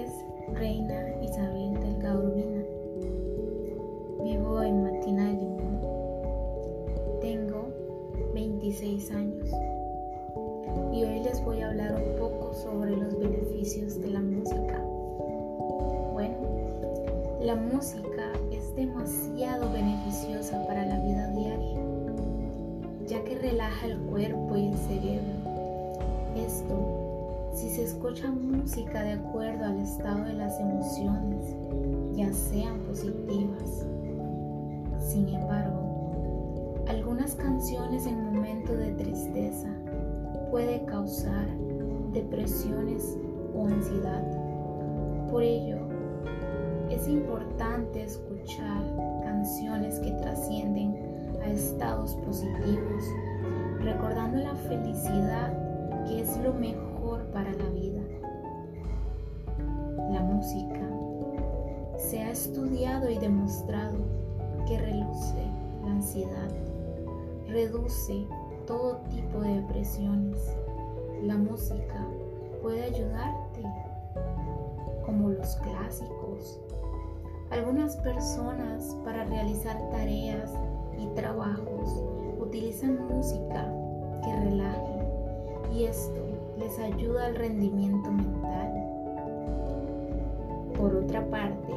es Reina Isabel Delgado Urbina. Vivo en Matina de Limón. Tengo 26 años y hoy les voy a hablar un poco sobre los beneficios de la música. Bueno, la música es demasiado beneficiosa escucha música de acuerdo al estado de las emociones, ya sean positivas. Sin embargo, algunas canciones en momentos de tristeza puede causar depresiones o ansiedad. Por ello, es importante escuchar canciones que trascienden a estados positivos, recordando la felicidad que es lo mejor para la vida. Se ha estudiado y demostrado que reduce la ansiedad, reduce todo tipo de depresiones. La música puede ayudarte, como los clásicos. Algunas personas para realizar tareas y trabajos utilizan música que relaje y esto les ayuda al rendimiento mental. Por otra parte,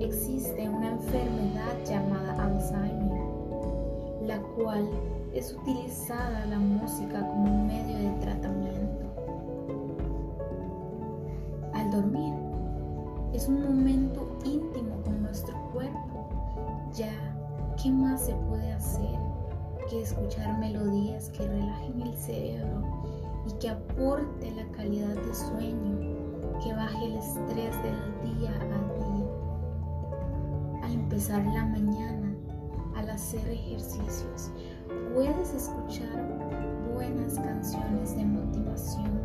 existe una enfermedad llamada Alzheimer, la cual es utilizada la música como un medio de tratamiento. Al dormir es un momento íntimo con nuestro cuerpo, ya ¿qué más se puede hacer que escuchar melodías que relajen el cerebro y que aporte la calidad de sueño, que baje el estrés del día a día? Al empezar la mañana, al hacer ejercicios, puedes escuchar buenas canciones de motivación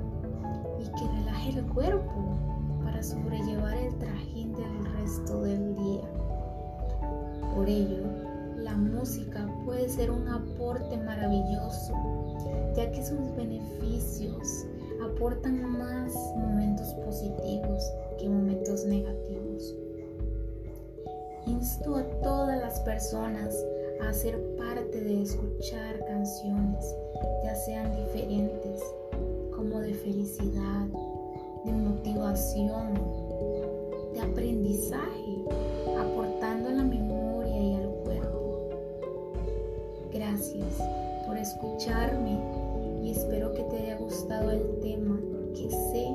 y que relaje el cuerpo para sobrellevar el trajín del resto del día. Por ello, la música puede ser un aporte maravilloso, ya que sus beneficios aportan más momentos positivos que momentos negativos. Insto a todas las personas a ser parte de escuchar canciones, ya sean diferentes, como de felicidad, de motivación, de aprendizaje, aportando a la memoria y al cuerpo. Gracias por escuchar y espero que te haya gustado el tema que sé